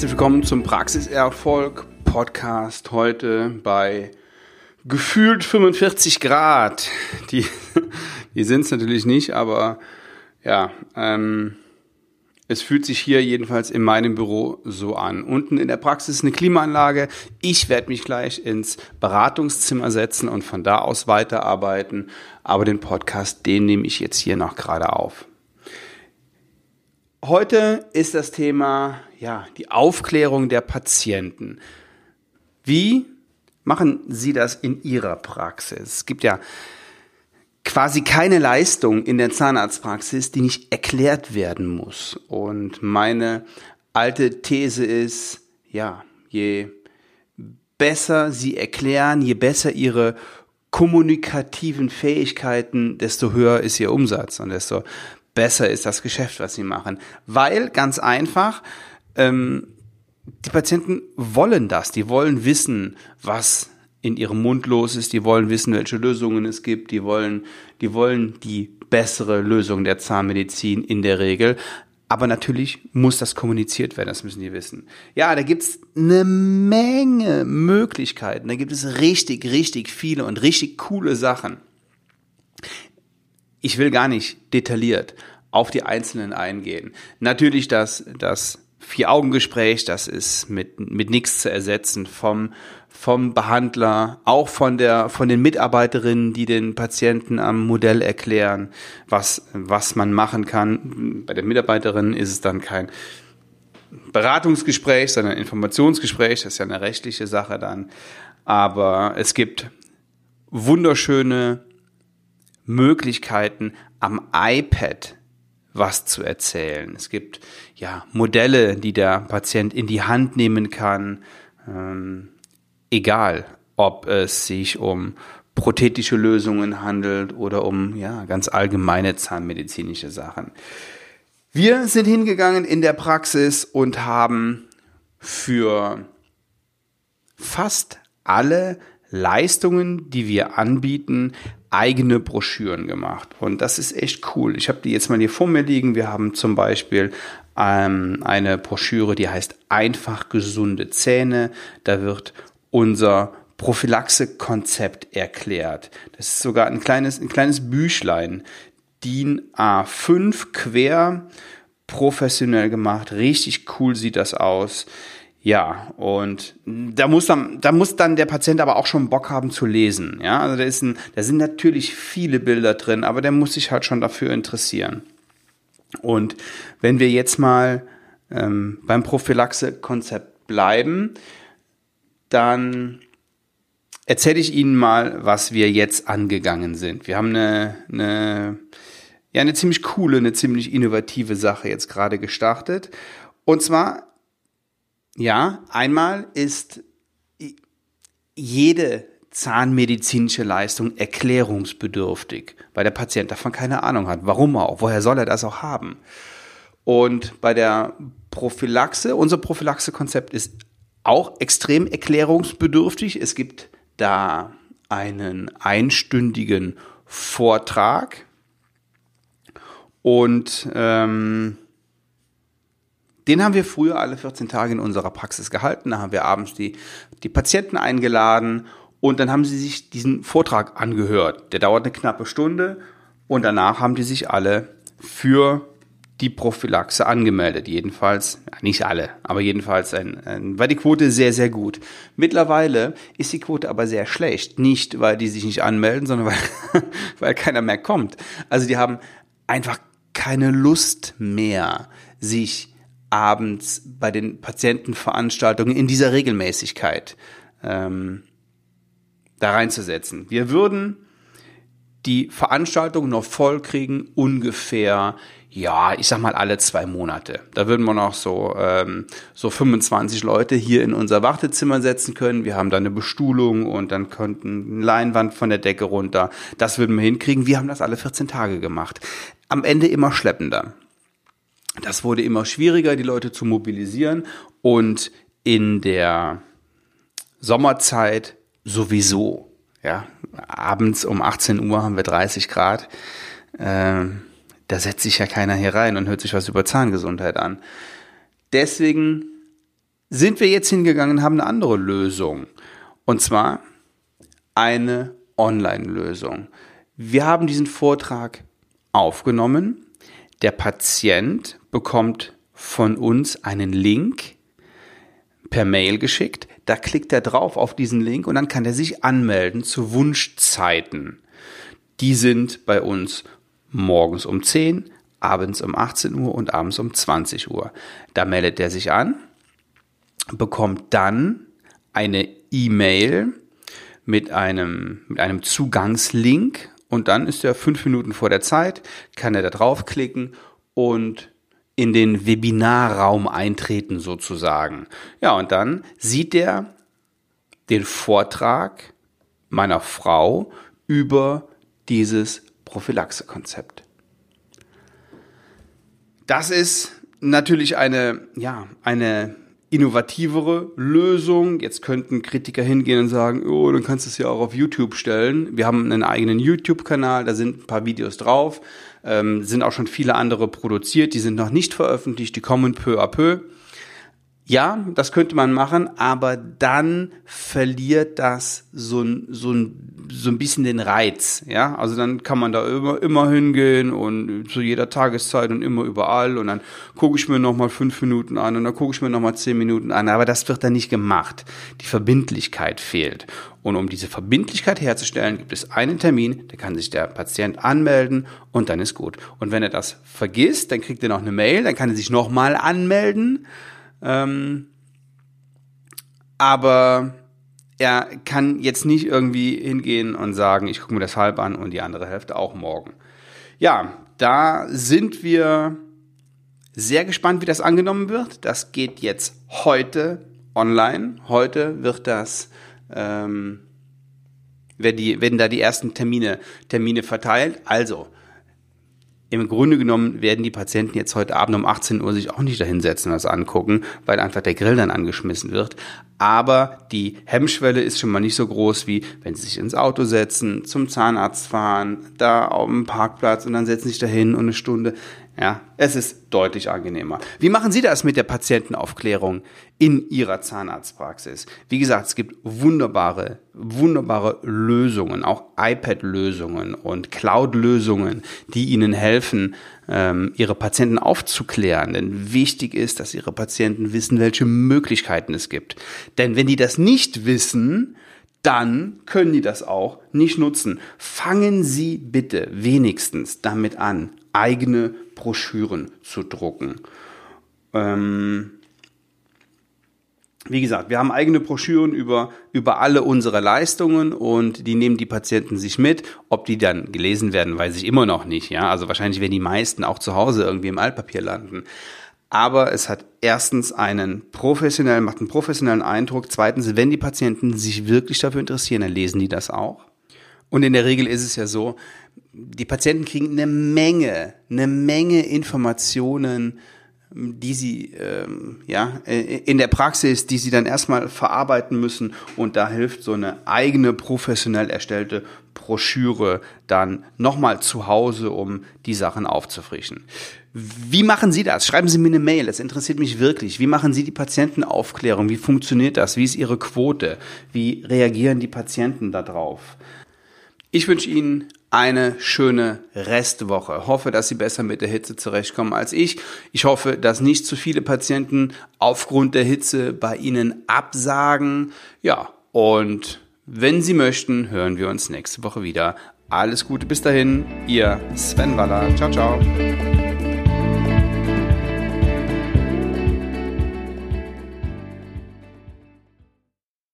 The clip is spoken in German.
herzlich willkommen zum Praxiserfolg Podcast heute bei gefühlt 45 Grad. Die, die sind es natürlich nicht, aber ja, ähm, es fühlt sich hier jedenfalls in meinem Büro so an. Unten in der Praxis eine Klimaanlage. Ich werde mich gleich ins Beratungszimmer setzen und von da aus weiterarbeiten. Aber den Podcast, den nehme ich jetzt hier noch gerade auf. Heute ist das Thema, ja, die Aufklärung der Patienten. Wie machen Sie das in Ihrer Praxis? Es gibt ja quasi keine Leistung in der Zahnarztpraxis, die nicht erklärt werden muss. Und meine alte These ist, ja, je besser Sie erklären, je besser Ihre kommunikativen Fähigkeiten, desto höher ist Ihr Umsatz und desto besser ist das Geschäft, was Sie machen. Weil, ganz einfach, ähm, die Patienten wollen das, die wollen wissen, was in ihrem Mund los ist, die wollen wissen, welche Lösungen es gibt, die wollen, die wollen die bessere Lösung der Zahnmedizin in der Regel. Aber natürlich muss das kommuniziert werden, das müssen die wissen. Ja, da gibt's eine Menge Möglichkeiten, da gibt es richtig, richtig viele und richtig coole Sachen. Ich will gar nicht detailliert auf die einzelnen eingehen. Natürlich das, das Vier-Augen-Gespräch, das ist mit, mit nichts zu ersetzen vom, vom Behandler, auch von der, von den Mitarbeiterinnen, die den Patienten am Modell erklären, was, was man machen kann. Bei den Mitarbeiterinnen ist es dann kein Beratungsgespräch, sondern Informationsgespräch, das ist ja eine rechtliche Sache dann. Aber es gibt wunderschöne Möglichkeiten am iPad was zu erzählen. Es gibt ja Modelle, die der Patient in die Hand nehmen kann, ähm, egal ob es sich um prothetische Lösungen handelt oder um ja ganz allgemeine zahnmedizinische Sachen. Wir sind hingegangen in der Praxis und haben für fast alle Leistungen, die wir anbieten, eigene Broschüren gemacht. Und das ist echt cool. Ich habe die jetzt mal hier vor mir liegen. Wir haben zum Beispiel ähm, eine Broschüre, die heißt Einfach gesunde Zähne. Da wird unser Prophylaxe-Konzept erklärt. Das ist sogar ein kleines, ein kleines Büchlein. DIN A5 quer, professionell gemacht. Richtig cool sieht das aus. Ja, und da muss dann, da muss dann der Patient aber auch schon Bock haben zu lesen. Ja, also da ist ein, da sind natürlich viele Bilder drin, aber der muss sich halt schon dafür interessieren. Und wenn wir jetzt mal ähm, beim Prophylaxe-Konzept bleiben, dann erzähle ich Ihnen mal, was wir jetzt angegangen sind. Wir haben eine, eine, ja, eine ziemlich coole, eine ziemlich innovative Sache jetzt gerade gestartet. Und zwar ja, einmal ist jede zahnmedizinische Leistung erklärungsbedürftig, weil der Patient davon keine Ahnung hat. Warum auch? Woher soll er das auch haben? Und bei der Prophylaxe, unser Prophylaxe-Konzept ist auch extrem erklärungsbedürftig. Es gibt da einen einstündigen Vortrag und ähm, den haben wir früher alle 14 Tage in unserer Praxis gehalten. Da haben wir abends die, die Patienten eingeladen und dann haben sie sich diesen Vortrag angehört. Der dauert eine knappe Stunde und danach haben die sich alle für die Prophylaxe angemeldet. Jedenfalls, nicht alle, aber jedenfalls ein, ein, war die Quote sehr, sehr gut. Mittlerweile ist die Quote aber sehr schlecht. Nicht, weil die sich nicht anmelden, sondern weil, weil keiner mehr kommt. Also die haben einfach keine Lust mehr, sich abends bei den Patientenveranstaltungen in dieser Regelmäßigkeit ähm, da reinzusetzen. Wir würden die Veranstaltung noch voll kriegen ungefähr, ja, ich sag mal alle zwei Monate. Da würden wir noch so, ähm, so 25 Leute hier in unser Wartezimmer setzen können. Wir haben da eine Bestuhlung und dann könnten eine Leinwand von der Decke runter. Das würden wir hinkriegen. Wir haben das alle 14 Tage gemacht. Am Ende immer schleppender. Das wurde immer schwieriger, die Leute zu mobilisieren und in der Sommerzeit sowieso. Ja, abends um 18 Uhr haben wir 30 Grad. Ähm, da setzt sich ja keiner hier rein und hört sich was über Zahngesundheit an. Deswegen sind wir jetzt hingegangen und haben eine andere Lösung. Und zwar eine Online-Lösung. Wir haben diesen Vortrag aufgenommen. Der Patient bekommt von uns einen Link per Mail geschickt. Da klickt er drauf auf diesen Link und dann kann er sich anmelden zu Wunschzeiten. Die sind bei uns morgens um 10, abends um 18 Uhr und abends um 20 Uhr. Da meldet er sich an, bekommt dann eine E-Mail mit einem, mit einem Zugangslink und dann ist er fünf Minuten vor der Zeit, kann er da draufklicken und in den Webinarraum eintreten sozusagen. Ja, und dann sieht er den Vortrag meiner Frau über dieses Prophylaxekonzept. Das ist natürlich eine, ja, eine innovativere Lösung. Jetzt könnten Kritiker hingehen und sagen, oh, dann kannst du es ja auch auf YouTube stellen. Wir haben einen eigenen YouTube-Kanal, da sind ein paar Videos drauf, ähm, sind auch schon viele andere produziert, die sind noch nicht veröffentlicht, die kommen peu à peu. Ja, das könnte man machen, aber dann verliert das so ein, so so ein bisschen den Reiz. Ja, also dann kann man da immer, immer hingehen und zu jeder Tageszeit und immer überall und dann gucke ich mir nochmal fünf Minuten an und dann gucke ich mir nochmal zehn Minuten an, aber das wird dann nicht gemacht. Die Verbindlichkeit fehlt. Und um diese Verbindlichkeit herzustellen, gibt es einen Termin, da kann sich der Patient anmelden und dann ist gut. Und wenn er das vergisst, dann kriegt er noch eine Mail, dann kann er sich nochmal anmelden ähm, aber er kann jetzt nicht irgendwie hingehen und sagen, ich gucke mir das halb an und die andere Hälfte auch morgen. Ja, da sind wir sehr gespannt, wie das angenommen wird. Das geht jetzt heute online. Heute wird das, ähm, werden, die, werden da die ersten Termine, Termine verteilt. Also, im Grunde genommen werden die Patienten jetzt heute Abend um 18 Uhr sich auch nicht dahinsetzen und das angucken, weil einfach der Grill dann angeschmissen wird. Aber die Hemmschwelle ist schon mal nicht so groß, wie wenn sie sich ins Auto setzen, zum Zahnarzt fahren, da auf dem Parkplatz und dann setzen sich dahin und eine Stunde. Ja, es ist deutlich angenehmer. Wie machen Sie das mit der Patientenaufklärung in Ihrer Zahnarztpraxis? Wie gesagt, es gibt wunderbare, wunderbare Lösungen, auch iPad-Lösungen und Cloud-Lösungen, die Ihnen helfen, ähm, Ihre Patienten aufzuklären. Denn wichtig ist, dass Ihre Patienten wissen, welche Möglichkeiten es gibt. Denn wenn die das nicht wissen, dann können die das auch nicht nutzen. Fangen Sie bitte wenigstens damit an, eigene Broschüren zu drucken. Ähm, wie gesagt, wir haben eigene Broschüren über, über alle unsere Leistungen und die nehmen die Patienten sich mit. Ob die dann gelesen werden, weiß ich immer noch nicht. Ja, also wahrscheinlich werden die meisten auch zu Hause irgendwie im Altpapier landen. Aber es hat erstens einen professionellen, macht einen professionellen Eindruck. Zweitens, wenn die Patienten sich wirklich dafür interessieren, dann lesen die das auch. Und in der Regel ist es ja so, die Patienten kriegen eine Menge, eine Menge Informationen, die sie ähm, ja in der Praxis, die sie dann erstmal verarbeiten müssen und da hilft so eine eigene professionell erstellte Broschüre dann nochmal zu Hause, um die Sachen aufzufrischen. Wie machen Sie das? Schreiben Sie mir eine Mail, das interessiert mich wirklich. Wie machen Sie die Patientenaufklärung? Wie funktioniert das? Wie ist Ihre Quote? Wie reagieren die Patienten darauf? Ich wünsche Ihnen eine schöne Restwoche. Hoffe, dass Sie besser mit der Hitze zurechtkommen als ich. Ich hoffe, dass nicht zu viele Patienten aufgrund der Hitze bei Ihnen absagen. Ja, und wenn Sie möchten, hören wir uns nächste Woche wieder. Alles Gute bis dahin, Ihr Sven Waller. Ciao, ciao.